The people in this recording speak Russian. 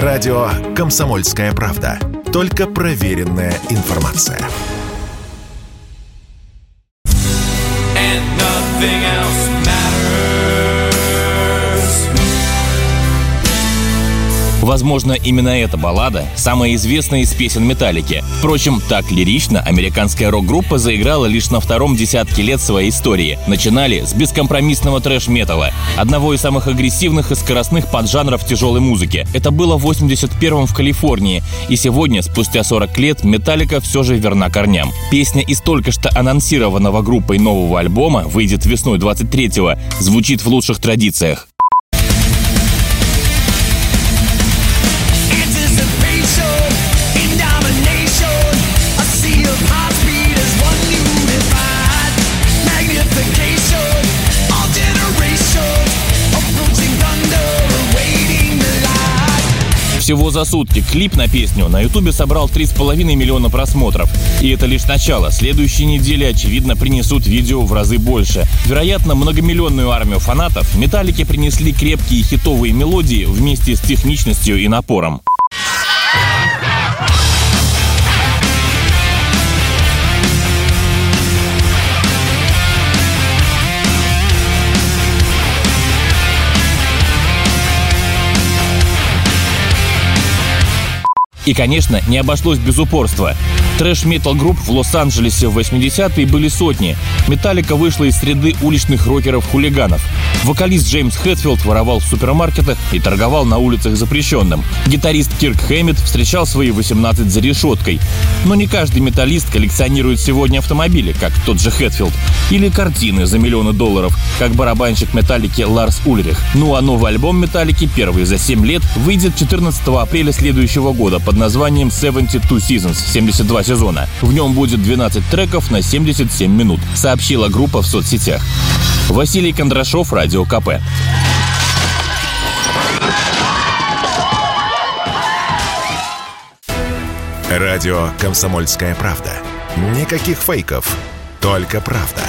Радио «Комсомольская правда». Только проверенная информация. and nothing else Возможно, именно эта баллада – самая известная из песен «Металлики». Впрочем, так лирично американская рок-группа заиграла лишь на втором десятке лет своей истории. Начинали с бескомпромиссного трэш-металла, одного из самых агрессивных и скоростных поджанров тяжелой музыки. Это было в 81-м в Калифорнии, и сегодня, спустя 40 лет, «Металлика» все же верна корням. Песня из только что анонсированного группой нового альбома выйдет весной 23-го, звучит в лучших традициях. Всего за сутки клип на песню на ютубе собрал 3,5 миллиона просмотров. И это лишь начало. Следующие недели, очевидно, принесут видео в разы больше. Вероятно, многомиллионную армию фанатов металлики принесли крепкие хитовые мелодии вместе с техничностью и напором. И, конечно, не обошлось без упорства. Трэш-метал групп в Лос-Анджелесе в 80-е были сотни. Металлика вышла из среды уличных рокеров-хулиганов. Вокалист Джеймс Хэтфилд воровал в супермаркетах и торговал на улицах запрещенным. Гитарист Кирк Хэммит встречал свои 18 за решеткой. Но не каждый металлист коллекционирует сегодня автомобили, как тот же Хэтфилд. Или картины за миллионы долларов, как барабанщик Металлики Ларс Ульрих. Ну а новый альбом Металлики, первый за 7 лет, выйдет 14 апреля следующего года под названием 72 Seasons, 72 сезона. В нем будет 12 треков на 77 минут, сообщила группа в соцсетях. Василий Кондрашов, Радио КП. Радио «Комсомольская правда». Никаких фейков, только правда.